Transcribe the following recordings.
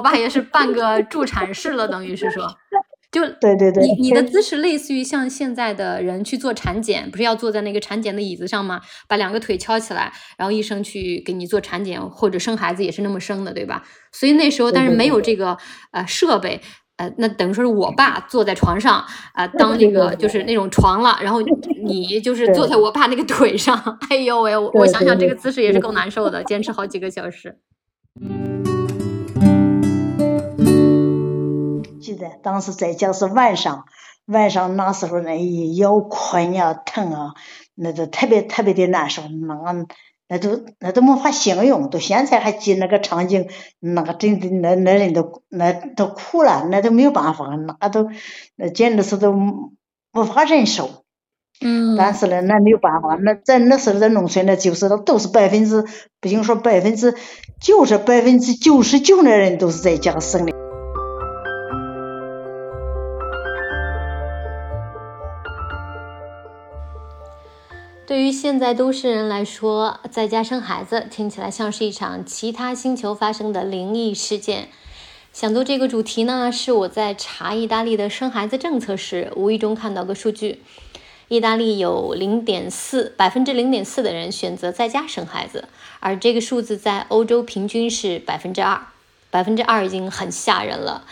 我爸也是半个助产士了，等于是说。就对对对，你你的姿势类似于像现在的人去做产检，不是要坐在那个产检的椅子上吗？把两个腿翘起来，然后医生去给你做产检或者生孩子也是那么生的，对吧？所以那时候但是没有这个呃设备，呃，那等于说是我爸坐在床上啊，当那个就是那种床了，然后你就是坐在我爸那个腿上，哎呦喂，我想想这个姿势也是够难受的，坚持好几个小时。记得当时在家是晚上，晚上那时候那一腰困呀疼啊，那都特别特别的难受，那个那都那都没法形容。到现在还记那个场景，那个真的那那人都那都哭了，那都没有办法，那都那简直是都无法忍受。嗯。但是呢，那没有办法，那在那时候在农村，那就是都是百分之，不行说百分之就是，百分之九十九的人都是在家生的。对于现在都市人来说，在家生孩子听起来像是一场其他星球发生的灵异事件。想做这个主题呢，是我在查意大利的生孩子政策时，无意中看到个数据：意大利有零点四百分之零点四的人选择在家生孩子，而这个数字在欧洲平均是百分之二，百分之二已经很吓人了。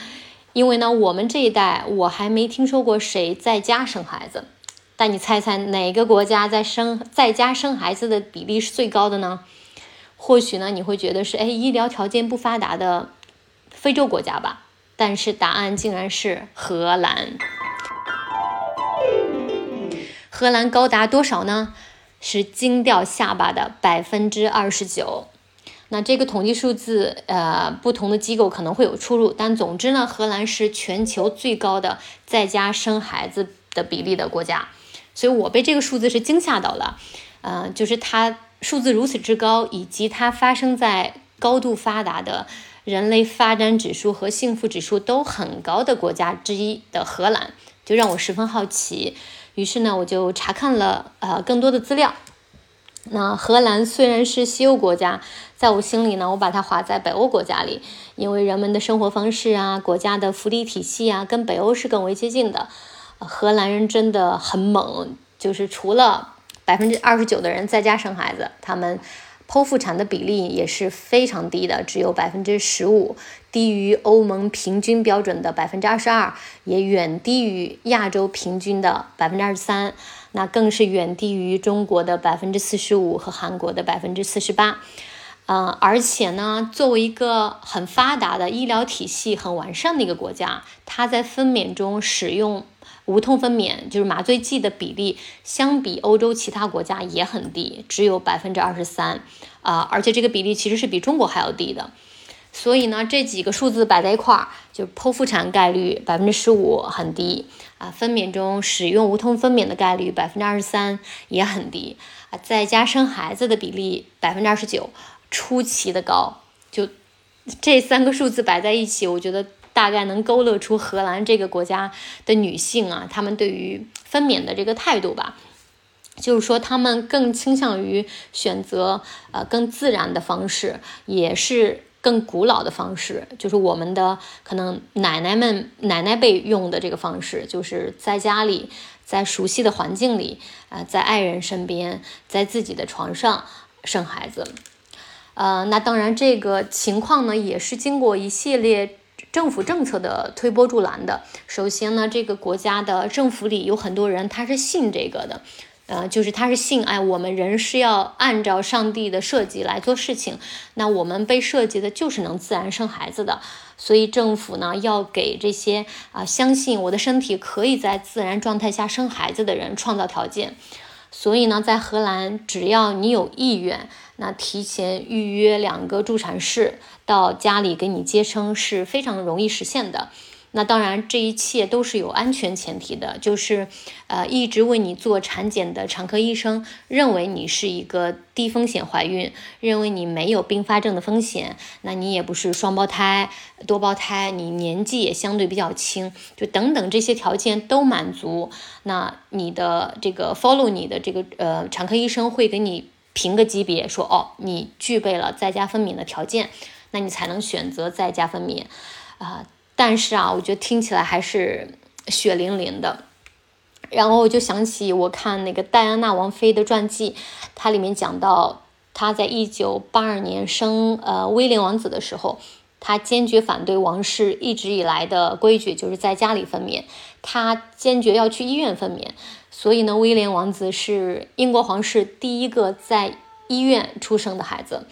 因为呢，我们这一代我还没听说过谁在家生孩子。但你猜猜哪个国家在生在家生孩子的比例是最高的呢？或许呢你会觉得是哎医疗条件不发达的非洲国家吧？但是答案竟然是荷兰。荷兰高达多少呢？是惊掉下巴的百分之二十九。那这个统计数字呃不同的机构可能会有出入，但总之呢荷兰是全球最高的在家生孩子的比例的国家。所以我被这个数字是惊吓到了，呃，就是它数字如此之高，以及它发生在高度发达的人类发展指数和幸福指数都很高的国家之一的荷兰，就让我十分好奇。于是呢，我就查看了呃更多的资料。那荷兰虽然是西欧国家，在我心里呢，我把它划在北欧国家里，因为人们的生活方式啊，国家的福利体系啊，跟北欧是更为接近的。荷兰人真的很猛，就是除了百分之二十九的人在家生孩子，他们剖腹产的比例也是非常低的，只有百分之十五，低于欧盟平均标准的百分之二十二，也远低于亚洲平均的百分之二十三，那更是远低于中国的百分之四十五和韩国的百分之四十八。嗯，而且呢，作为一个很发达的医疗体系很完善的一个国家，它在分娩中使用。无痛分娩就是麻醉剂的比例，相比欧洲其他国家也很低，只有百分之二十三啊，而且这个比例其实是比中国还要低的。所以呢，这几个数字摆在一块儿，就剖腹产概率百分之十五很低啊，分娩中使用无痛分娩的概率百分之二十三也很低啊，在家生孩子的比例百分之二十九，出奇的高。就这三个数字摆在一起，我觉得。大概能勾勒出荷兰这个国家的女性啊，她们对于分娩的这个态度吧，就是说她们更倾向于选择呃更自然的方式，也是更古老的方式，就是我们的可能奶奶们奶奶辈用的这个方式，就是在家里，在熟悉的环境里啊，在爱人身边，在自己的床上生孩子，呃，那当然这个情况呢，也是经过一系列。政府政策的推波助澜的，首先呢，这个国家的政府里有很多人，他是信这个的，呃，就是他是信，哎，我们人是要按照上帝的设计来做事情，那我们被设计的就是能自然生孩子的，所以政府呢要给这些啊相信我的身体可以在自然状态下生孩子的人创造条件。所以呢，在荷兰，只要你有意愿，那提前预约两个助产士到家里给你接生是非常容易实现的。那当然，这一切都是有安全前提的，就是，呃，一直为你做产检的产科医生认为你是一个低风险怀孕，认为你没有并发症的风险，那你也不是双胞胎、多胞胎，你年纪也相对比较轻，就等等这些条件都满足，那你的这个 follow 你的这个呃产科医生会给你评个级别，说哦，你具备了在家分娩的条件。那你才能选择在家分娩啊。但是啊，我觉得听起来还是血淋淋的。然后我就想起我看那个戴安娜王妃的传记，它里面讲到她在一九八二年生呃威廉王子的时候，她坚决反对王室一直以来的规矩，就是在家里分娩，她坚决要去医院分娩。所以呢，威廉王子是英国皇室第一个在医院出生的孩子。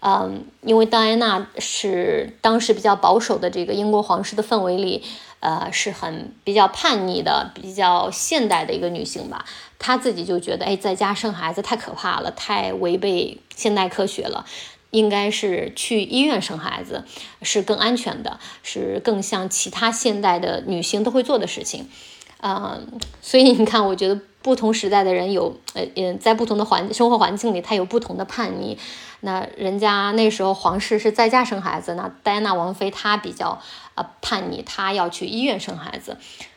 嗯，因为戴安娜是当时比较保守的这个英国皇室的氛围里。呃，是很比较叛逆的、比较现代的一个女性吧。她自己就觉得，哎，在家生孩子太可怕了，太违背现代科学了，应该是去医院生孩子是更安全的，是更像其他现代的女性都会做的事情。嗯，所以你看，我觉得不同时代的人有，呃，嗯，在不同的环生活环境里，他有不同的叛逆。那人家那时候皇室是在家生孩子，那戴安娜王妃她比较呃叛逆，她要去医院生孩子。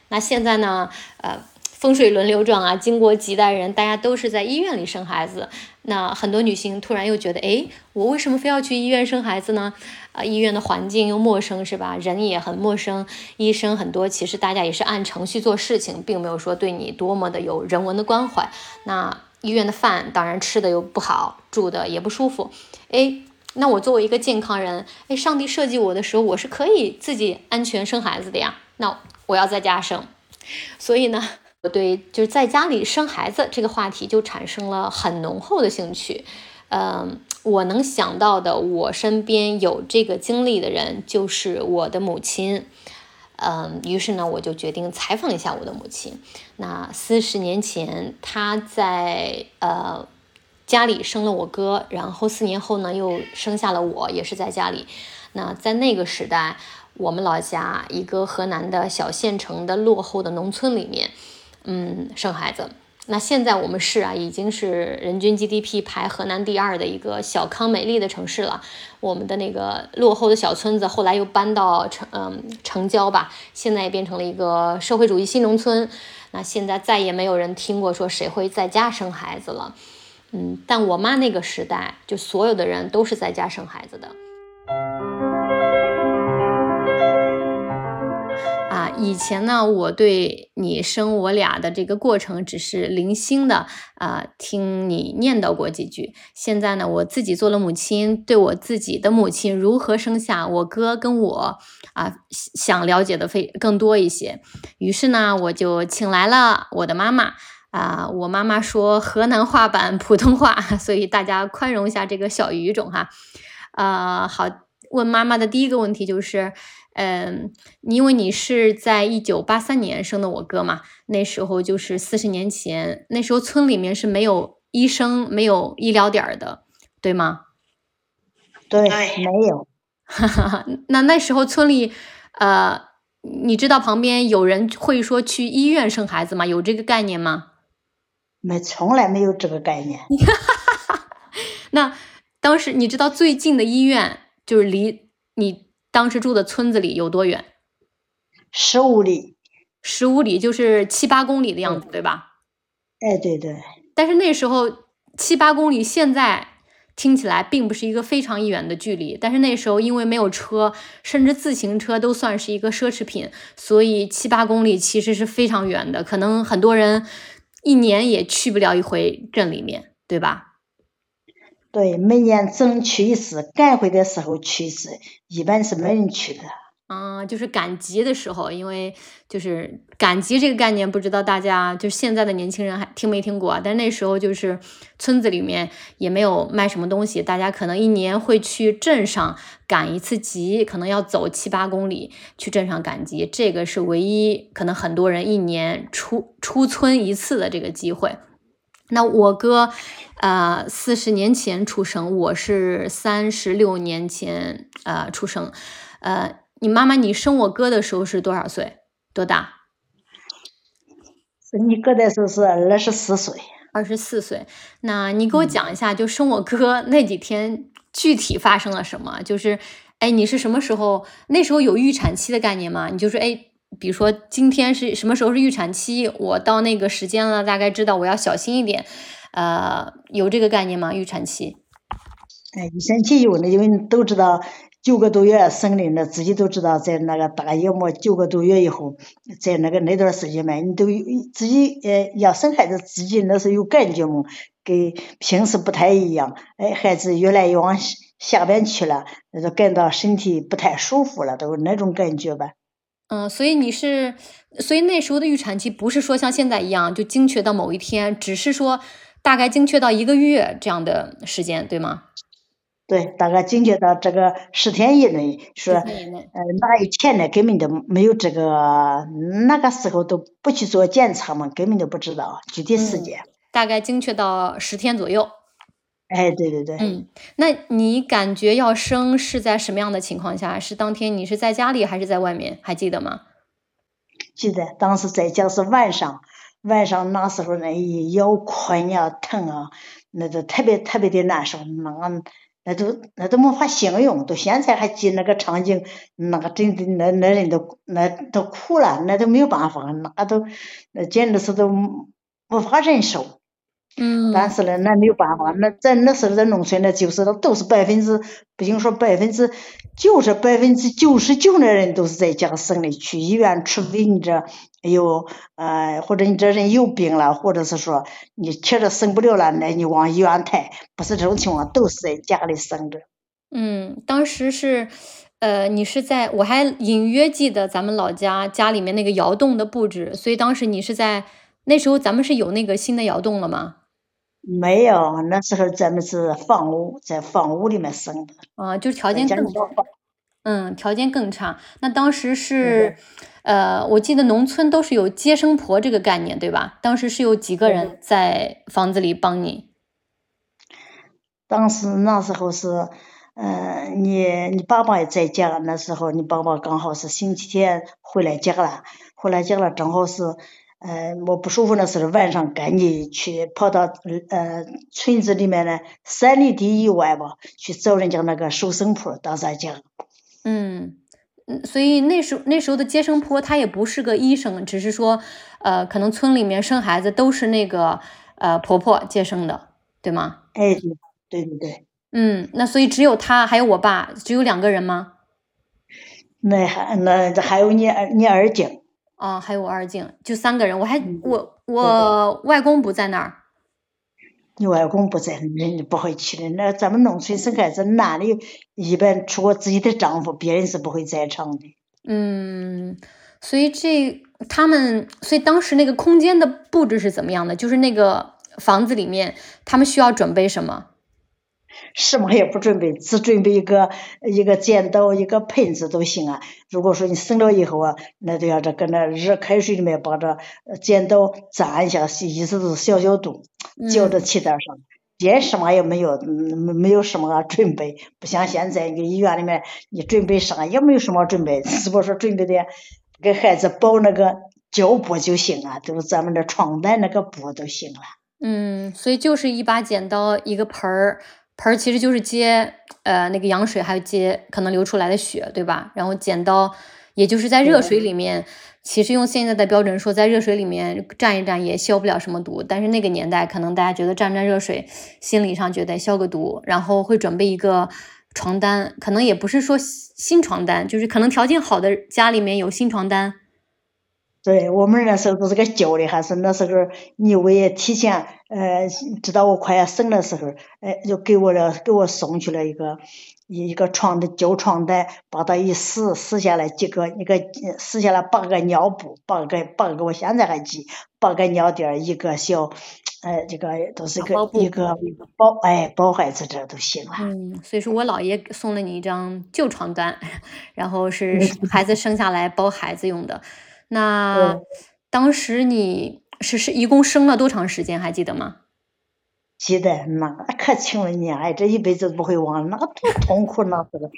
那现在呢，呃，风水轮流转啊，经过几代人，大家都是在医院里生孩子。那很多女性突然又觉得，哎，我为什么非要去医院生孩子呢？啊，医院的环境又陌生，是吧？人也很陌生，医生很多，其实大家也是按程序做事情，并没有说对你多么的有人文的关怀。那。医院的饭当然吃的又不好，住的也不舒服。哎，那我作为一个健康人，哎，上帝设计我的时候，我是可以自己安全生孩子的呀。那我要在家生，所以呢，我对就是在家里生孩子这个话题就产生了很浓厚的兴趣。嗯，我能想到的，我身边有这个经历的人就是我的母亲。嗯，于是呢，我就决定采访一下我的母亲。那四十年前，她在呃家里生了我哥，然后四年后呢，又生下了我，也是在家里。那在那个时代，我们老家一个河南的小县城的落后的农村里面，嗯，生孩子。那现在我们市啊，已经是人均 GDP 排河南第二的一个小康美丽的城市了。我们的那个落后的小村子，后来又搬到城嗯城郊吧，现在也变成了一个社会主义新农村。那现在再也没有人听过说谁会在家生孩子了。嗯，但我妈那个时代，就所有的人都是在家生孩子的。以前呢，我对你生我俩的这个过程只是零星的啊，听你念叨过几句。现在呢，我自己做了母亲，对我自己的母亲如何生下我哥跟我啊，想了解的非更多一些。于是呢，我就请来了我的妈妈啊，我妈妈说河南话版普通话，所以大家宽容一下这个小语种哈。啊，好，问妈妈的第一个问题就是。嗯，因为你是在一九八三年生的我哥嘛，那时候就是四十年前，那时候村里面是没有医生、没有医疗点儿的，对吗？对，没有。那那时候村里，呃，你知道旁边有人会说去医院生孩子吗？有这个概念吗？没，从来没有这个概念。那当时你知道最近的医院就是离你。当时住的村子里有多远？十五里，十五里就是七八公里的样子，对吧？哎，对对。但是那时候七八公里，现在听起来并不是一个非常远的距离。但是那时候因为没有车，甚至自行车都算是一个奢侈品，所以七八公里其实是非常远的。可能很多人一年也去不了一回镇里面，对吧？对，每年争取一次，赶回的时候去一次，一般是没人去的。嗯，就是赶集的时候，因为就是赶集这个概念，不知道大家就现在的年轻人还听没听过？但那时候就是村子里面也没有卖什么东西，大家可能一年会去镇上赶一次集，可能要走七八公里去镇上赶集，这个是唯一可能很多人一年出出村一次的这个机会。那我哥，呃，四十年前出生，我是三十六年前呃出生，呃，你妈妈你生我哥的时候是多少岁？多大？生你哥的时候是二十四岁。二十四岁。那你给我讲一下，就生我哥那几天具体发生了什么？就是，哎，你是什么时候？那时候有预产期的概念吗？你就说，哎。比如说今天是什么时候是预产期？我到那个时间了，大概知道我要小心一点。呃，有这个概念吗？预产期？哎，预产期有的，因为都知道九个多月生的，那自己都知道，在那个大月末九个多月以后，在那个那段时间嘛，你都自己呃要生孩子，自己那是有感觉嘛，跟平时不太一样。哎，孩子越来越往下边去了，那就感到身体不太舒服了，都那种感觉吧。嗯，所以你是，所以那时候的预产期不是说像现在一样就精确到某一天，只是说大概精确到一个月这样的时间，对吗？对，大概精确到这个十天以内，说，呃，哪以前呢根本都没有这个，那个时候都不去做检查嘛，根本都不知道具体时间。大概精确到十天左右。哎，对对对。嗯，那你感觉要生是在什么样的情况下？是当天你是在家里还是在外面？还记得吗？记得，当时在家是晚上，晚上那时候那腰困呀疼啊，那都特别特别的难受，那个那都那都没法形容，到现在还记那个场景，那个真的那那人都那都哭了，那都没有办法，那都那简直是都无法忍受。嗯，但是呢，那没有办法，那咱那时候在农村，那就是都是百分之，不行说百分之九十，百分之九十九的人都是在家生的，去医院，除非你这有呃，或者你这人有病了，或者是说你确实生不了了，那你往医院抬，不是这种情况，都是在家里生的。嗯，当时是，呃，你是在，我还隐约记得咱们老家家里面那个窑洞的布置，所以当时你是在那时候咱们是有那个新的窑洞了吗？没有，那时候咱们是房屋，在房屋里面生的。啊，就条件更差。嗯，条件更差。那当时是，呃，我记得农村都是有接生婆这个概念，对吧？当时是有几个人在房子里帮你？当时那时候是，呃，你你爸爸也在家，那时候你爸爸刚好是星期天回来家了，回来家了正好是。呃，我不舒服的时候，晚上赶紧去跑到呃村子里面的三里地以外吧，去找人家那个收生婆当咱家。嗯嗯，所以那时候那时候的接生婆她也不是个医生，只是说呃，可能村里面生孩子都是那个呃婆婆接生的，对吗？哎，对对对对。嗯，那所以只有她还有我爸，只有两个人吗？那还那还有你二你二姐。啊，还有我二静，就三个人。我还我我外公不在那儿。你外公不在，人家不会去的。那咱们农村生孩子，男的一般除过自己的丈夫，别人是不会在场的。嗯，所以这他们，所以当时那个空间的布置是怎么样的？就是那个房子里面，他们需要准备什么？什么也不准备，只准备一个一个剪刀、一个盆子都行啊。如果说你生了以后啊，那就要这搁那热开水里面把这剪刀扎一下，意思是消消毒，浇到气袋上。别什么也没有，没没有什么准备，不像现在你医院里面，你准备啥也没有什么准备，只不过说准备点给孩子包那个胶布就行了，就是咱们的床单那个布都行了。嗯，所以就是一把剪刀，一个盆儿。盆儿其实就是接呃那个羊水，还有接可能流出来的血，对吧？然后剪刀，也就是在热水里面，其实用现在的标准说，在热水里面蘸一蘸也消不了什么毒。但是那个年代，可能大家觉得蘸蘸热水，心理上觉得消个毒，然后会准备一个床单，可能也不是说新床单，就是可能条件好的家里面有新床单。对我们那时候都是个旧的，还是那时候你为提前呃知道我快要生的时候，哎就给我了给我送去了一个一一个床的旧床单，把它一撕撕下来几个一个撕下来八个尿布，八个八个我现在还记，八个尿垫一个小，哎这个都是个一个包哎包孩子这都行了。嗯，所以说我姥爷送了你一张旧床单，然后是孩子生下来包孩子用的。那当时你是是一共生了多长时间？还记得吗？记得，那可清了你，哎，这一辈子不会忘，那多痛苦那时候，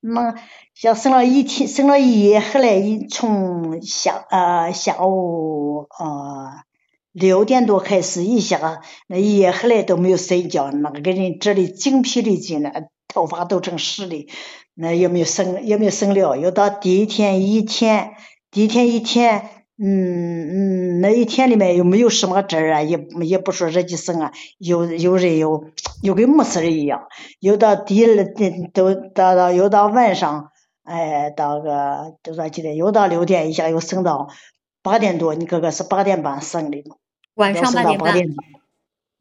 那像生了一天，生了一夜，后来一从下呃下午呃六点多开始一下，那一夜后来都没有睡觉，那个给人折的精疲力尽了，头发都成湿的，那也没有生也没有生了，又到第一天一天。第一天一天嗯嗯，那一天里面又没有什么汁儿啊，也也不说热气生啊，有有人有又跟没事一样。又到第二都到到又到晚上，哎，到个多少几点？又到六点，一下又升到八点多。你哥哥是八点半升的嘛？晚上八点半。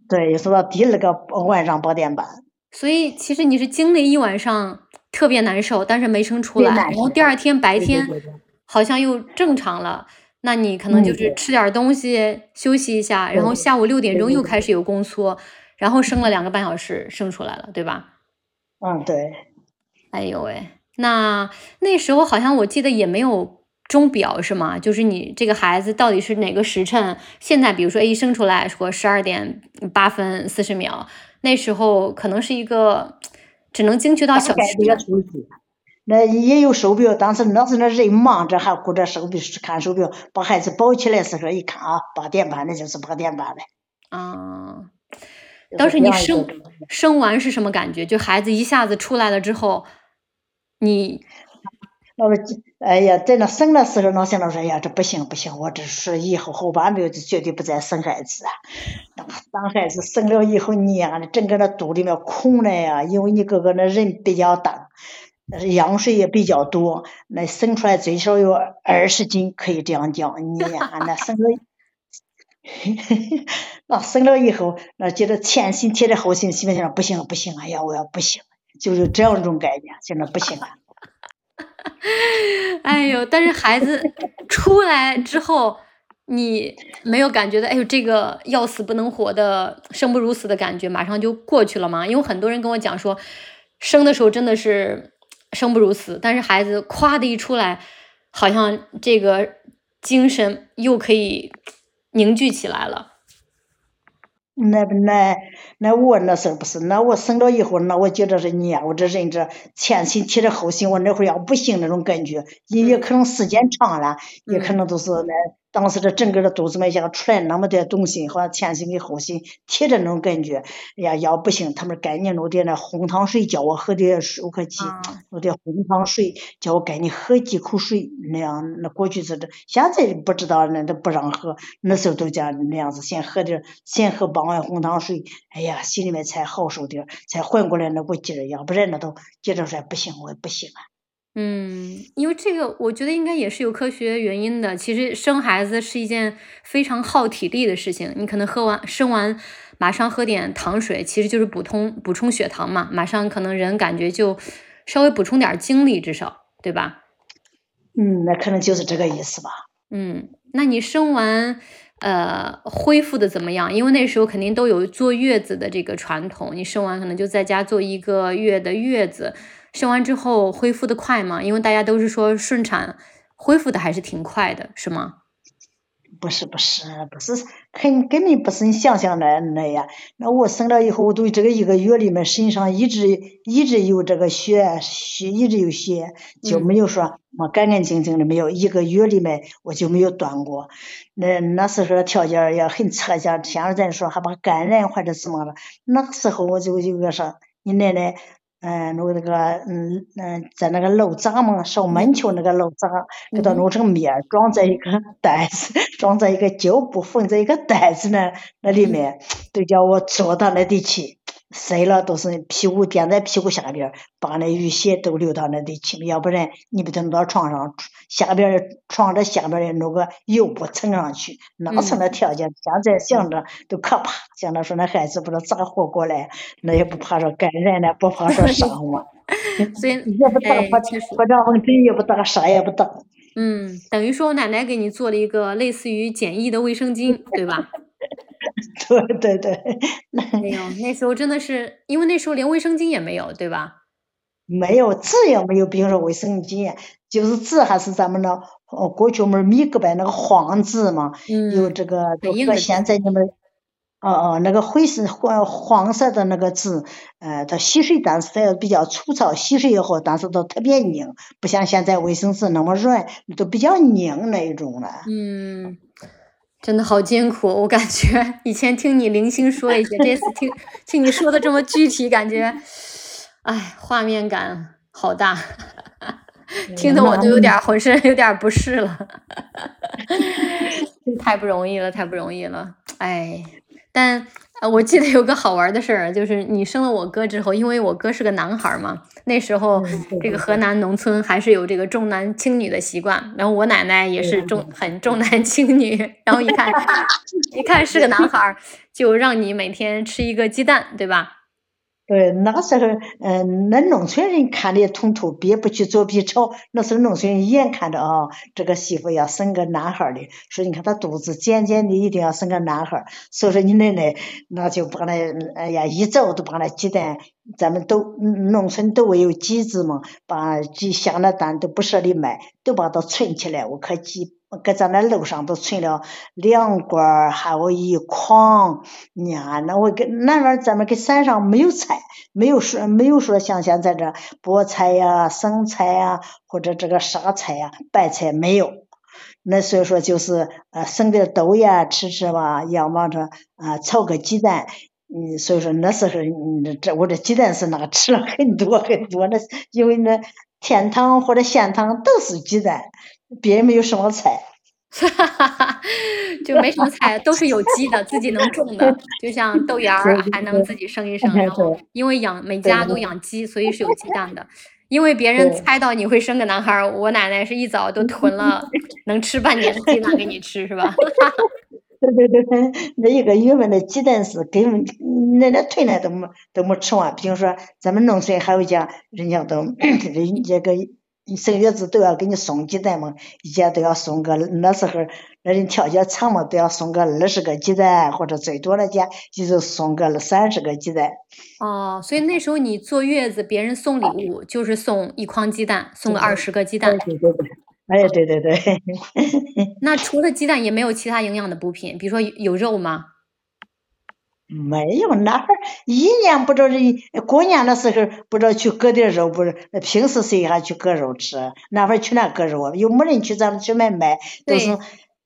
对，又升到第二个晚上八点半。所以其实你是经历一晚上特别难受，但是没生出来，然后第二天白天好像又正常了。那你可能就是吃点东西休息一下，然后下午六点钟又开始有宫缩，然后生了两个半小时生出来了，对吧？嗯，对。哎呦喂，那那时候好像我记得也没有钟表是吗？就是你这个孩子到底是哪个时辰？现在比如说一生出来说十二点八分四十秒，那时候可能是一个只能精确到小时。那也有手表，当时那是那人忙着还顾着手表看手表，把孩子抱起来时候一看啊，八点半那就是八点半了。啊，当时你生生完是什么感觉？就孩子一下子出来了之后，你，那么哎呀，在那生的时候，那想到说，哎呀，这不行不行，我这是以后后半辈子绝对不再生孩子啊。当孩子生了以后，你呀，整个那肚里面空了呀，因为你哥哥那人比较大。羊水也比较多，那生出来最少有二十斤，可以这样讲。你呀，那生了，那生了以后，那觉得前心贴着后心，心里想不行不行，哎呀，我要不行，就是这样一种概念，现在不行了。哎呦，但是孩子出来之后，你没有感觉到，哎呦，这个要死不能活的生不如死的感觉，马上就过去了吗？因为很多人跟我讲说，生的时候真的是。生不如死，但是孩子咵的一出来，好像这个精神又可以凝聚起来了。那那那我那时候不是，那我生了以后，那我觉得是你呀，我这人这前心贴着后心，我那会儿要不行那种感觉，也也可能时间长了，也可能都是那。当时这整个的肚子里像出来那么点东西，好像前心跟后心贴着那种感觉。哎呀，要不行，他们赶紧弄点那红糖水叫我喝点水，我可记，弄点红糖水叫我赶紧喝几口水，那样那过去是这，现在不知道那都不让喝，那时候都讲那样子，先喝点，先喝半碗红糖水，哎呀，心里面才好受点，才缓过来那股劲儿，要不然那都接着说不行，我也不行啊。嗯，因为这个，我觉得应该也是有科学原因的。其实生孩子是一件非常耗体力的事情。你可能喝完生完，马上喝点糖水，其实就是补充补充血糖嘛。马上可能人感觉就稍微补充点精力，至少对吧？嗯，那可能就是这个意思吧。嗯，那你生完呃恢复的怎么样？因为那时候肯定都有坐月子的这个传统，你生完可能就在家坐一个月的月子。生完之后恢复的快吗？因为大家都是说顺产恢复的还是挺快的，是吗？不是不是不是，肯根本不是你想象的那样。那我生了以后，我都这个一个月里面身上一直一直有这个血血一直有血，就没有说么干干净净的没有。一个月里面我就没有断过。那那时候条件也很差，像现在说还怕感染或者什么了。那个时候我就有个说，你奶奶。嗯，弄那个，嗯嗯，在那个肉渣嘛，烧闷球那个肉渣，给它弄成面，装在一个袋子，装在一个胶布缝在一个袋子那那里面，都叫我坐到那里去。塞了都是屁股垫在屁股下边，把那淤血都流到那里去，要不然你不得弄到床上，下边床的下边的弄个油布撑上去，哪是那条件？现在想着都可怕，想着说那孩子不知道咋活过来，那也不怕说感染了，不怕说伤亡，所以 也不打破破伤风针，也不打，啥也不打。嗯，等于说奶奶给你做了一个类似于简易的卫生巾，对吧？对 对对，没有，那时候真的是，因为那时候连卫生巾也没有，对吧？没有纸也没有，比如说卫生巾，就是纸还是咱们的哦，过去我们米格白那个黄纸嘛，有这个，和现在你们，哦哦，那个灰色黄黄色的那个纸，呃，它吸水，但是它比较粗糙，吸水以后，但是都特别硬，不像现在卫生纸那么软，都比较硬那一种了。嗯。真的好艰苦，我感觉以前听你零星说一些，这次听听你说的这么具体，感觉，哎，画面感好大。听得我都有点浑身有点不适了 太不容易了，太不容易了，哎，但。呃，我记得有个好玩的事儿，就是你生了我哥之后，因为我哥是个男孩嘛，那时候这个河南农村还是有这个重男轻女的习惯，然后我奶奶也是重很重男轻女，然后一看 一看是个男孩，就让你每天吃一个鸡蛋，对吧？呃，那个时候，嗯，那农村人看的通透，别不去做 B 超。那时候农村人眼看着啊，这个媳妇要生个男孩儿的，说你看他肚子尖尖的，一定要生个男孩儿。所以说你奶奶那就把那，哎呀，一早都把那鸡蛋，咱们都农村都会有鸡子嘛，把鸡下了蛋都不舍得卖，都把它存起来。我可鸡。搁咱那楼上都存了两罐，还有一筐。呀，那我跟那边咱们跟山上没有菜，没有说没有说像现在这菠菜呀、生菜呀，或者这个沙菜呀、白菜没有。那所以说就是呃生点豆芽吃吃吧，要么着啊炒个鸡蛋。嗯，所以说那时候嗯这我这鸡蛋是那个吃了很多很多，那因为那甜汤或者咸汤都是鸡蛋。别人没有什么菜，哈哈哈哈就没什么菜，都是有机的，自己能种的，就像豆芽儿还能自己生一生。然后因为养每家都养鸡，所以是有鸡蛋的。因为别人猜到你会生个男孩，我奶奶是一早都囤了 能吃半年的鸡蛋给你吃，是吧？对 对对，那一个月份的鸡蛋是根本那那囤了都没都没吃完。比如说咱们农村还有家，人家都 人家个。你生月子都要给你送鸡蛋嘛，一家都要送个，那时候那人条件差嘛，都要送个二十个鸡蛋，或者最多的家就是送个三十个鸡蛋。哦，所以那时候你坐月子，别人送礼物就是送一筐鸡蛋，送个二十个鸡蛋。对对对，哎，对对对。那除了鸡蛋，也没有其他营养的补品，比如说有肉吗？没有，那会儿一年不着人过年的时候不知道去割点肉，不是平时谁还去割肉吃？那会儿去哪割肉啊？又没人去咱们去买卖，都是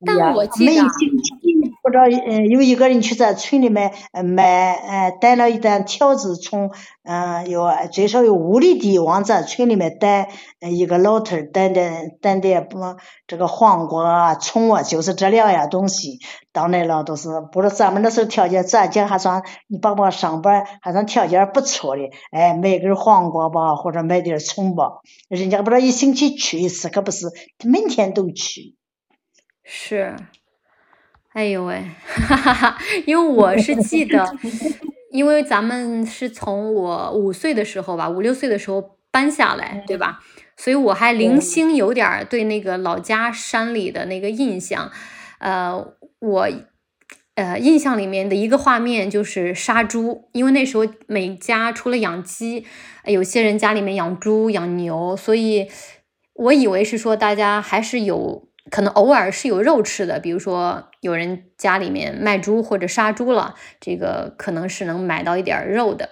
但我记得。不不知道，嗯，有一个人去在村里面买，呃，带了一担条子，从，嗯，有最少有五里地往咱村里面带，一个老头儿带点带点不这个黄瓜、葱啊，就是这两样东西，到那了都是，不是咱们那时候条件，咱家还算，你爸爸上班还算条件不错的，哎，买根黄瓜吧，或者买点葱吧，人家不知道一星期去一次，可不是每天都去。是。哎呦喂，哈哈哈！因为我是记得，因为咱们是从我五岁的时候吧，五六岁的时候搬下来，对吧？所以我还零星有点对那个老家山里的那个印象。呃，我呃印象里面的一个画面就是杀猪，因为那时候每家除了养鸡，有些人家里面养猪养牛，所以我以为是说大家还是有。可能偶尔是有肉吃的，比如说有人家里面卖猪或者杀猪了，这个可能是能买到一点肉的。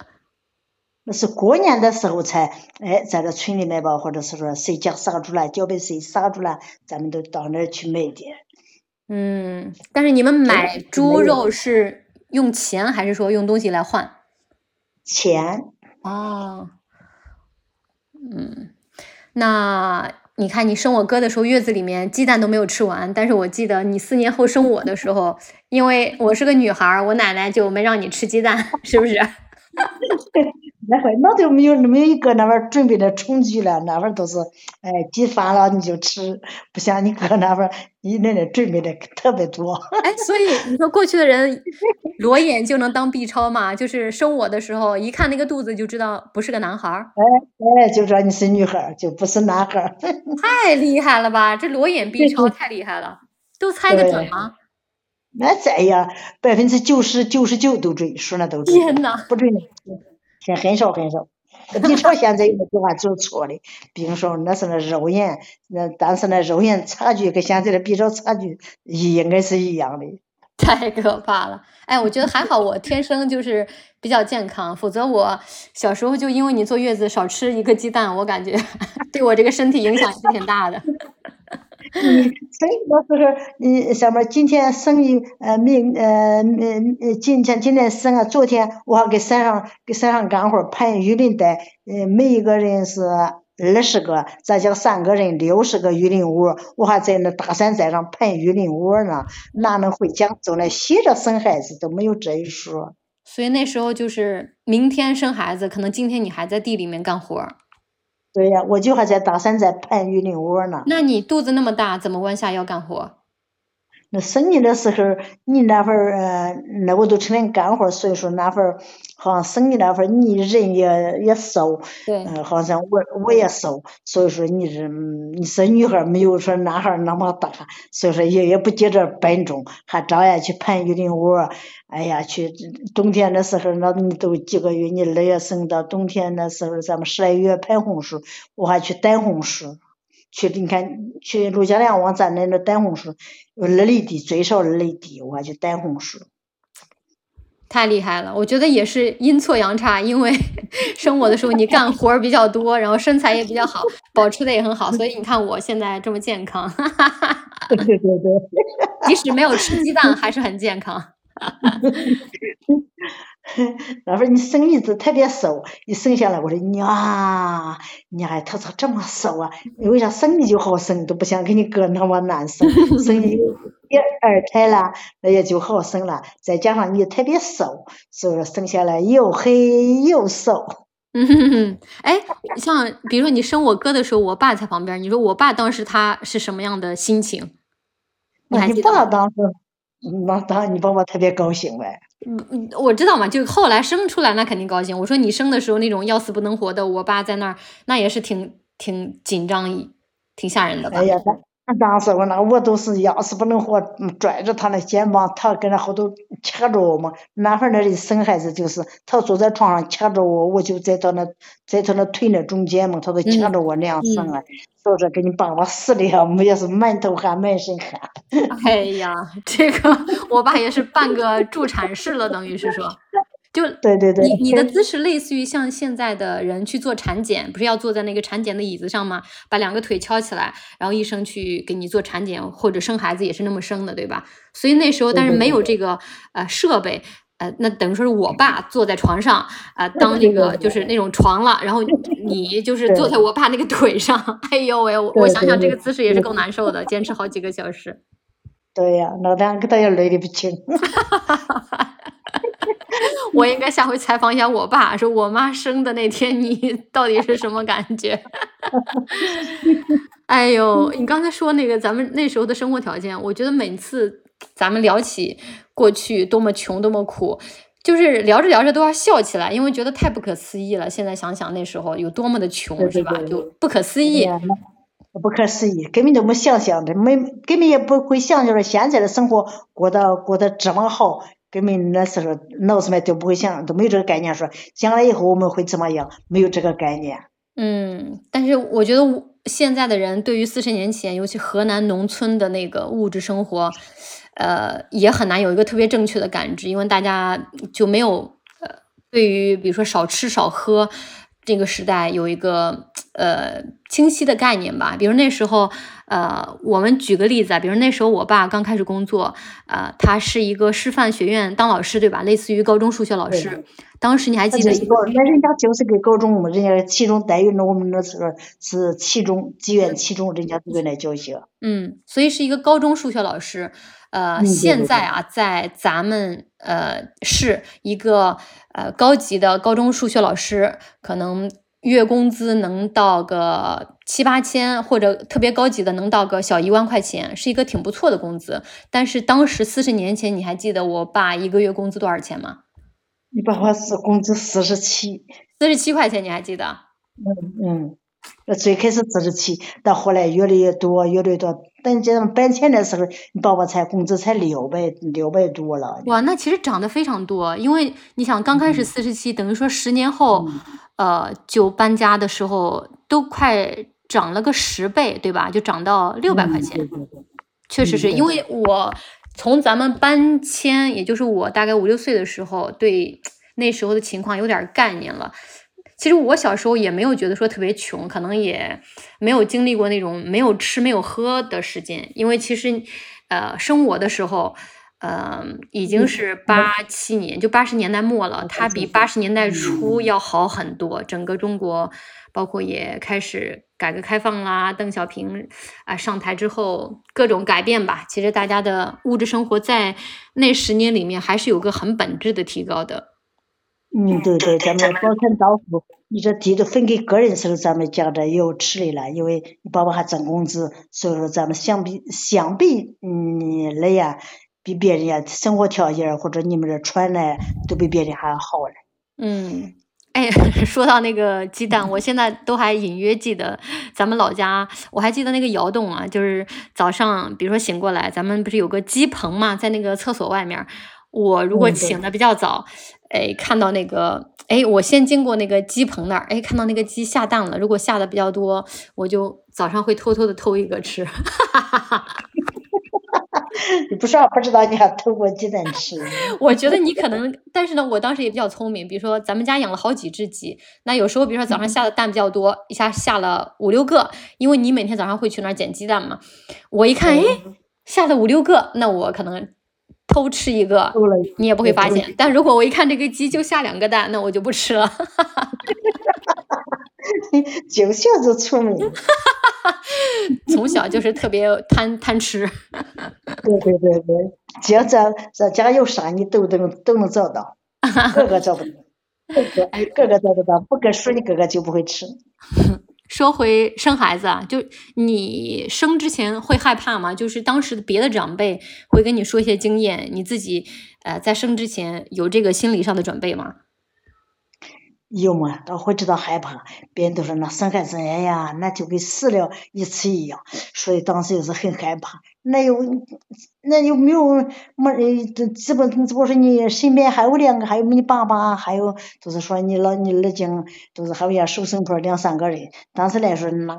那是过年的时候才，哎，在这村里面吧，或者是说谁家杀猪了，交给谁杀猪了，咱们都到那儿去买的。嗯，但是你们买猪肉是用钱还是说用东西来换？钱。哦。嗯，那。你看，你生我哥的时候，月子里面鸡蛋都没有吃完。但是我记得你四年后生我的时候，因为我是个女孩，我奶奶就没让你吃鸡蛋，是不是？那会那就没有没有一个那边准备的充足了，那会都是哎鸡饭了你就吃，不像你哥那边你那那准备的特别多。哎，所以你说过去的人裸眼就能当 B 超嘛？就是生我的时候，一看那个肚子就知道不是个男孩儿。哎哎，就知道你是女孩，就不是男孩。太厉害了吧！这裸眼 B 超太厉害了，都猜得准吗？那在呀百分之九十九十九都准，说那都准。天呐，不准的。现很少很少，B 超现在有的地方做错的，比如说那是那肉眼，那但是那肉眼差距跟现在的 B 超差距应该是一样的。太可怕了！哎，我觉得还好，我天生就是比较健康，否则我小时候就因为你坐月子少吃一个鸡蛋，我感觉 对我这个身体影响也是挺大的。你生的时候，你什么今天生一呃明呃呃今天今天生啊，昨天我还给山上给山上干活盘玉林带，呃每一个人是二十个，咱家三个人六十个鱼鳞窝，我还在那大山寨上盘鱼鳞窝呢，哪能会讲究呢？写着生孩子都没有这一说。所以那时候就是明天生孩子，可能今天你还在地里面干活。对呀，我就还在大山在盘玉林窝呢。那你肚子那么大，怎么弯下腰干活？那生你的时候，你那会儿呃，那我都成天干活，所以说那会儿好像生你那会儿，你人也也瘦，对，嗯，好像我我也瘦，所以说你是你是女孩没有说男孩那么大，所以说也也不觉着笨重，还照样去盘玉林窝。哎呀，去冬天的时候，那你都几个月，你二月生到冬天的时候，咱们十来月盘红薯，我还去掸红薯。去，你看，去陆家梁往咱那那掸红薯，二里地最少二里地，我还去掸红薯。太厉害了，我觉得也是阴错阳差，因为生我的时候你干活比较多，然后身材也比较好，保持的也很好，所以你看我现在这么健康。对对对，即使没有吃鸡蛋，还是很健康。那会儿你生一子特别瘦，一生下来我说娘，你还他咋这么瘦啊？你为啥生你就好生，都不想给你哥那么难生。生一第二胎了，那也就好生了。再加上你特别瘦，所以说生下来又黑又瘦。嗯哼哼，哎，像比如说你生我哥的时候，我爸在旁边，你说我爸当时他是什么样的心情？你还记得？爸当时，那当然你爸爸特别高兴呗。嗯，我知道嘛，就后来生出来那肯定高兴。我说你生的时候那种要死不能活的，我爸在那儿，那也是挺挺紧张，挺吓人的吧？哎呀，那当时我那我都是要死不能活，拽着他那肩膀，他跟那后头掐着我嘛。男孩儿那里生孩子就是，他坐在床上掐着我，我就在他那在他那腿那中间嘛，他都掐着我那样生啊。所以说给你爸爸死的我们也是满头汗满身汗。哎呀，这个我爸也是半个助产士了，等于是说，就 对对对，你你的姿势类似于像现在的人去做产检，不是要坐在那个产检的椅子上吗？把两个腿翘起来，然后医生去给你做产检或者生孩子也是那么生的，对吧？所以那时候但是没有这个呃设备。呃，那等于说是我爸坐在床上啊，当那个就是那种床了，然后你就是坐在我爸那个腿上。哎呦喂，我想想这个姿势也是够难受的，坚持好几个小时。对呀，老两个他也累的不轻。我应该下回采访一下我爸，说我妈生的那天你 到底是什么感觉？哎呦，你刚才说那个咱们那时候的生活条件，我觉得每次。咱们聊起过去多么穷多么苦，就是聊着聊着都要笑起来，因为觉得太不可思议了。现在想想那时候有多么的穷，是吧？就不可思议，不可思议，根本都没想象的，没根本也不会想象着现在的生活过得过得这么好，根本那时候脑子里面都不会想，都没有这个概念，说将来以后我们会怎么样，没有这个概念。嗯，但是我觉得现在的人对于四十年前，尤其河南农村的那个物质生活。呃，也很难有一个特别正确的感知，因为大家就没有呃，对于比如说少吃少喝这个时代有一个呃清晰的概念吧。比如那时候，呃，我们举个例子啊，比如那时候我爸刚开始工作，呃，他是一个师范学院当老师，对吧？类似于高中数学老师。当时你还记得？那人家就是给高中，人家其中待遇，那我们那时候是其中几院其中，人家都来教学。嗯，所以是一个高中数学老师。呃，现在啊，在咱们呃是一个呃高级的高中数学老师，可能月工资能到个七八千，或者特别高级的能到个小一万块钱，是一个挺不错的工资。但是当时四十年前，你还记得我爸一个月工资多少钱吗？你爸爸是工资四十七，四十七块钱，你还记得？嗯嗯。那最开始四十七，到后来越来越多，越来越多。等这种搬迁的时候，你爸爸才工资才六百六百多了。哇，那其实涨得非常多，因为你想刚开始四十七，等于说十年后，呃，就搬家的时候都快涨了个十倍，对吧？就涨到六百块钱。确实是因为我从咱们搬迁，也就是我大概五六岁的时候，对那时候的情况有点概念了。其实我小时候也没有觉得说特别穷，可能也没有经历过那种没有吃没有喝的时间。因为其实，呃，生我的时候，嗯，已经是八七年，就八十年代末了。它比八十年代初要好很多。整个中国，包括也开始改革开放啦，邓小平啊上台之后，各种改变吧。其实大家的物质生活在那十年里面还是有个很本质的提高的。嗯，对对，咱们包产到户，你这地都分给个人时候，咱们讲的有吃力了，因为你爸爸还挣工资，所以说咱们相比相比嗯来呀。比别人家生活条件或者你们这穿的都比别人还好嘞。嗯，哎，说到那个鸡蛋，我现在都还隐约记得咱们老家，我还记得那个窑洞啊，就是早上，比如说醒过来，咱们不是有个鸡棚嘛，在那个厕所外面。我如果醒的比较早，哎，看到那个，哎，我先经过那个鸡棚那儿，哎，看到那个鸡下蛋了。如果下的比较多，我就早上会偷偷的偷一个吃。你不说不知道你还偷过鸡蛋吃。我觉得你可能，但是呢，我当时也比较聪明。比如说，咱们家养了好几只鸡，那有时候，比如说早上下的蛋比较多，一下下了五六个，因为你每天早上会去那儿捡鸡蛋嘛。我一看，哎，下了五六个，那我可能偷吃一个，你也不会发现。但如果我一看这个鸡就下两个蛋，那我就不吃了。从小就聪明，从小就是特别贪贪吃。对对对对，只要咱咱家有啥，你都能都能找到，个个找不到，个个个个找得到，不给说你个个就不会吃。说回生孩子啊，就你生之前会害怕吗？就是当时的别的长辈会跟你说一些经验，你自己呃在生之前有这个心理上的准备吗？有嘛？都会知道害怕，别人都说那生孩子，哎呀，那就跟死了一次一样，所以当时也是很害怕。那有那有没有没这这不这不说你身边还有两个，还有你爸爸，还有就是说你老你二姐，就是还有呀收生婆两三个人。当时来说，那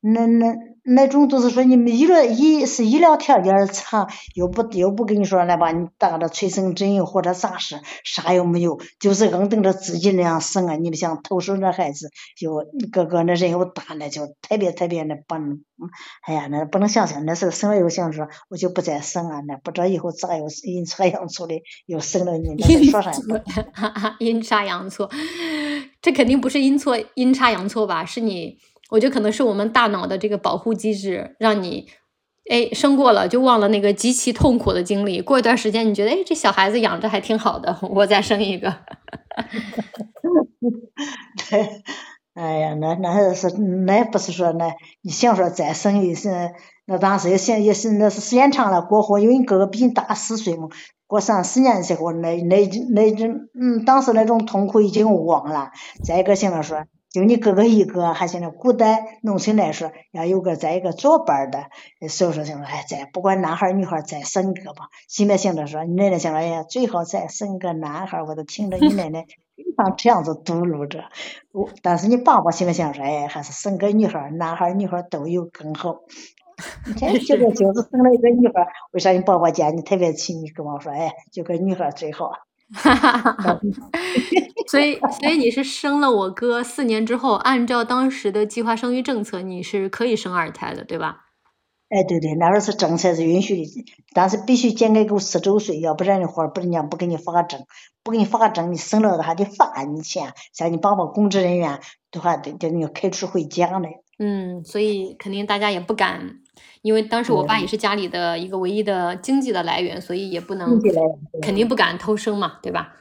那那。那种就是说，你们医疗医是医疗条件差，又不又不跟你说来把你打的催生针或者啥事，啥又没有，就是硬等着自己那样生啊！你们想偷生那孩子，就个个那人又大，那就特别特别的不，哎呀，那不能想象，那时候生了又想说，我就不再生啊！那不知道以后咋又阴差阳错的又生了你，那说啥？阴差阳错，这肯定不是阴错阴差阳错吧？是你。我觉得可能是我们大脑的这个保护机制，让你，哎，生过了就忘了那个极其痛苦的经历。过一段时间，你觉得，哎，这小孩子养着还挺好的，我再生一个。对，哎呀，那那是那不是说那你想说再生一次，那当时也想也是那是时间长了过后，因为你哥哥比你大四岁嘛，过三四年的时候，那那那种嗯，当时那种痛苦已经忘了。再一个现在说。就你哥哥一个，还现在古代农村来说，要有个再一个作伴的，所以说想说，哎，再不管男孩女孩再生一个吧。心里想着说，你奶奶想着，哎呀，最好再生个男孩我都听着你奶奶 经常这样子嘟噜着。我，但是你爸爸心里想说，哎，还是生个女孩男孩女孩都有更好。你看，现在就是生了一个女孩为啥你爸爸见你特别亲？你跟我说，哎，就个女孩最好。哈哈哈哈所以，所以你是生了我哥四年之后，按照当时的计划生育政策，你是可以生二胎的，对吧？哎，对对，那会儿是政策是允许的，但是必须间隔够四周岁，要不然的话，不人家不给你发证，不给你发证，你生了还得罚你钱，像你爸爸公职人员都还得叫你开除回家嘞。嗯，所以肯定大家也不敢。因为当时我爸也是家里的一个唯一的经济的来源，所以也不能，肯定不敢偷生嘛，对吧？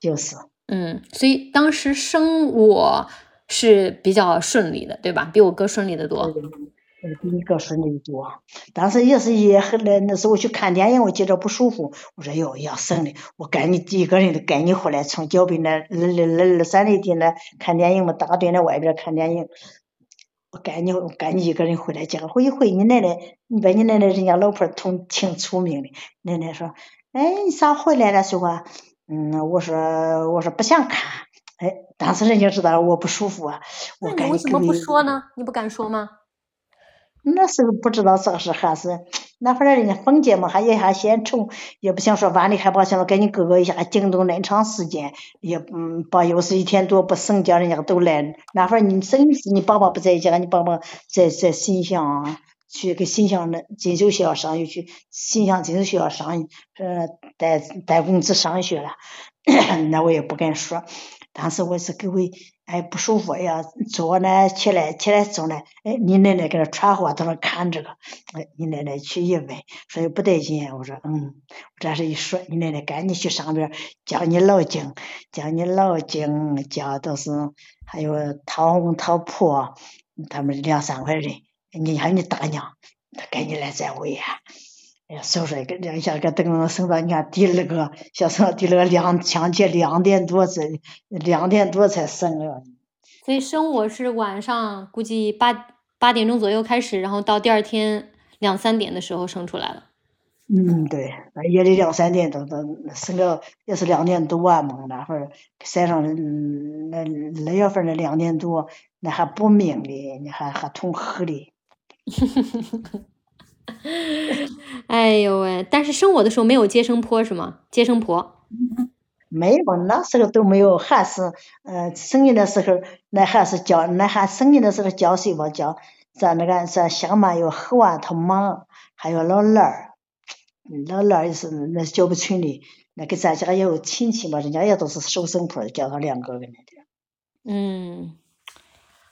就是，嗯，所以当时生我是比较顺利的，对吧？比我哥顺利的多。比你哥顺利多，当时也是也很那那时候去看电影，我觉着不舒服，我说哟要生的，我赶紧一个人都赶紧回来，从脚边那二二二三里地那看电影嘛，大队那外边看电影。我赶紧赶紧一个人回来，结果回一回你奶奶，你把你奶奶人家老婆同挺出名的。奶奶说：“哎，你咋回来了？”说话，嗯，我说我说不想看。哎，当时人家知道我不舒服啊。那你为什么不说呢？你不敢说吗？那时候不知道咋是还是。那会儿人家封建嘛，还也还嫌丑，也不想说万里害怕，想着跟你哥哥一下惊动那长时间，也嗯，把又是一天多不省，叫人家都来。那会儿你生是你爸爸不在家，你爸爸在在新乡去给新乡的锦绣学校上学去，新乡锦绣学校上呃带带工资上学了，那我也不敢说。当时我是给我哎不舒服，哎呀坐呢起来起来坐呢，哎你奶奶给他传话，她说看这个，哎你奶奶去一问，说不得劲，我说嗯，这是一说，你奶奶赶紧去上边叫你老经，叫你老经，叫都是还有陶红陶婆，他们两三个人，你还你大娘，他赶紧来在位呀。哎呀，所以说个两下个等升到你看第二个，小升到第二个两抢起两点多才两点多才生了。所以生我是晚上估计八八点钟左右开始，然后到第二天两三点的时候生出来了。嗯，对，那也得两三点都都生个也是两点多啊嘛，那会儿山上那二月份的两点多，那还不明的，你还还通黑的。哎呦喂！但是生我的时候没有接生婆是吗？接生婆没有，那时候都没有，还是呃生你的时候，那还是叫那还生你的时候叫谁吧？叫咱那个咱乡嘛有侯啊他妈，还有老二儿，老二儿也是那叫不群的，那给咱家也有亲戚嘛，人家也都是收生婆，叫他两个个那点。嗯，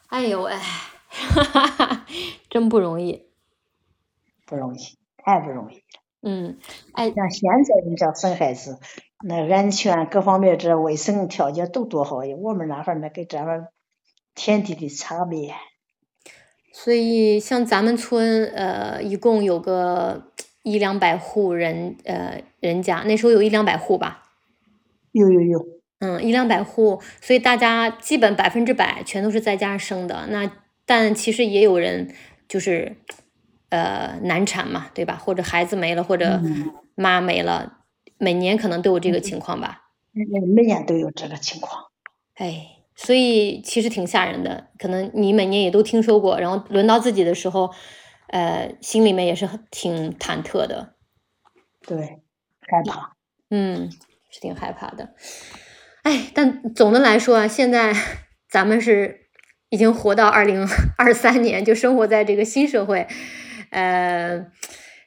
哎呦喂，哈哈哈，真不容易。不容易，太不容易了。嗯，哎，像现在你这生孩子，那安全各方面这卫生条件都多好呀。我们那会儿那跟这会儿天地的差别。所以像咱们村，呃，一共有个一两百户人，呃，人家那时候有一两百户吧。有有有。嗯，一两百户，所以大家基本百分之百全都是在家生的。那但其实也有人就是。呃，难产嘛，对吧？或者孩子没了，或者妈没了，每年可能都有这个情况吧。每年都有这个情况。哎，所以其实挺吓人的。可能你每年也都听说过，然后轮到自己的时候，呃，心里面也是挺忐忑的。对，害怕。嗯，是挺害怕的。哎，但总的来说啊，现在咱们是已经活到二零二三年，就生活在这个新社会。呃，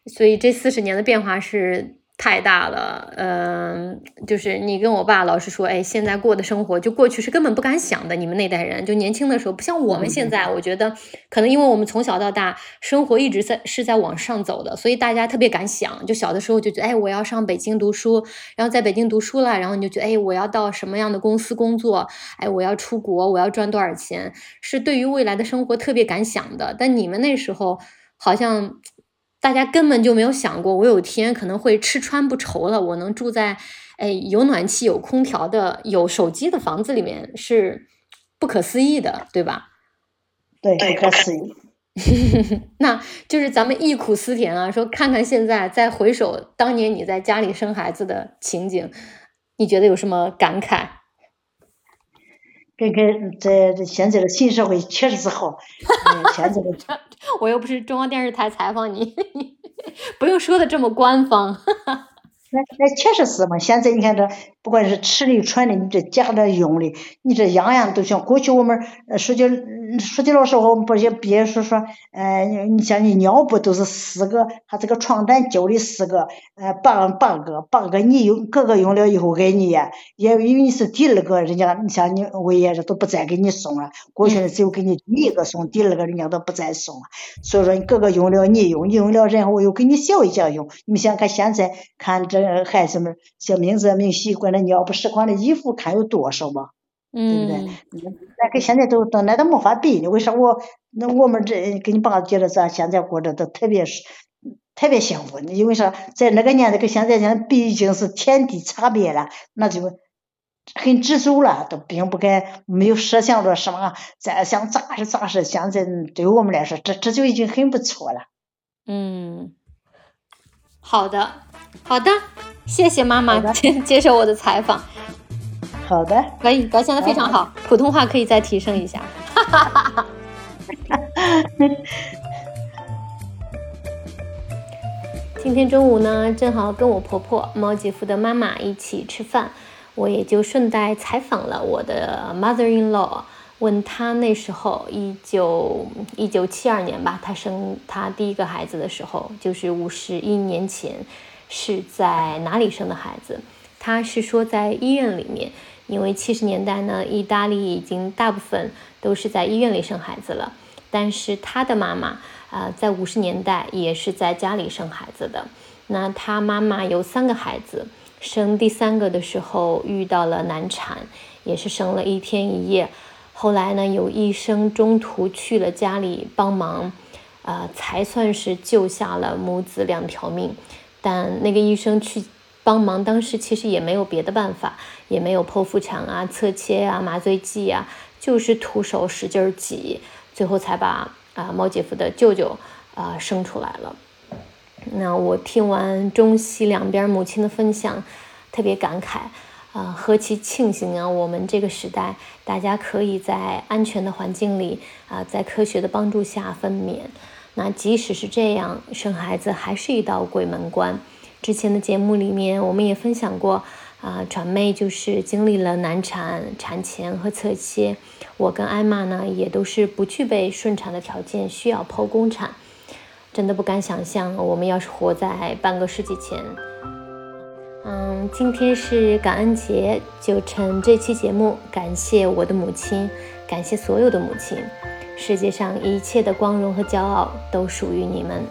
所以这四十年的变化是太大了。嗯，就是你跟我爸老是说，哎，现在过的生活就过去是根本不敢想的。你们那代人就年轻的时候，不像我们现在。我觉得可能因为我们从小到大生活一直在是在往上走的，所以大家特别敢想。就小的时候就觉得，哎，我要上北京读书，然后在北京读书了，然后你就觉得，哎，我要到什么样的公司工作？哎，我要出国，我要赚多少钱？是对于未来的生活特别敢想的。但你们那时候。好像大家根本就没有想过，我有天可能会吃穿不愁了。我能住在哎有暖气、有空调的、有手机的房子里面，是不可思议的，对吧？对，不可思议。那就是咱们忆苦思甜啊，说看看现在，再回首当年你在家里生孩子的情景，你觉得有什么感慨？跟跟这现在的新社会确实是好，现在的我又不是中央电视台采访你，不用说的这么官方。那那确实是嘛，现在你看这，不管是吃的穿的，你这家的用的，你这样样都行。过去我们说句说句老实话，我们不也别说说，呃，你像你尿布都是四个，他这个床单旧的四个，呃，八八个八个你用，各个用了以后给你呀，也因为你是第二个，人家你像你爷爷这都不再给你送了，过去只有给你第一个送，第二个人家都不再送了。所以说你各个用了你用，你用了然后我又给你小一下用。你们想看现在看这。孩子们些名字名习惯的尿不湿光的衣服看有多少嘛？对不对？那跟现在都都那都没法比呢。为啥我那我们这跟你爸觉得咱现在过着都特别是特别幸福？因为啥？在那个年代跟现在讲，毕竟是天地差别了，那就很知足了，都并不该没有设想着什么再想咋是咋是。现在对我们来说，这这就已经很不错了。嗯，好的，好的。谢谢妈妈接 接受我的采访。好的，可以表现的非常好，普通话可以再提升一下。哈哈哈哈今天中午呢，正好跟我婆婆猫姐夫的妈妈一起吃饭，我也就顺带采访了我的 mother in law，问她那时候一九一九七二年吧，她生她第一个孩子的时候，就是五十一年前，是在哪里生的孩子？他是说在医院里面，因为七十年代呢，意大利已经大部分都是在医院里生孩子了。但是他的妈妈啊，在五十年代也是在家里生孩子的。那他妈妈有三个孩子，生第三个的时候遇到了难产，也是生了一天一夜。后来呢，有医生中途去了家里帮忙，呃，才算是救下了母子两条命。但那个医生去帮忙，当时其实也没有别的办法，也没有剖腹产啊、侧切啊、麻醉剂啊，就是徒手使劲儿挤，最后才把啊毛姐夫的舅舅啊生出来了。那我听完中西两边母亲的分享，特别感慨。啊，何其庆幸啊！我们这个时代，大家可以在安全的环境里啊，在科学的帮助下分娩。那即使是这样，生孩子还是一道鬼门关。之前的节目里面，我们也分享过啊，传妹就是经历了难产、产前和侧切。我跟艾玛呢，也都是不具备顺产的条件，需要剖宫产。真的不敢想象，我们要是活在半个世纪前。嗯，今天是感恩节，就趁这期节目感谢我的母亲，感谢所有的母亲，世界上一切的光荣和骄傲都属于你们。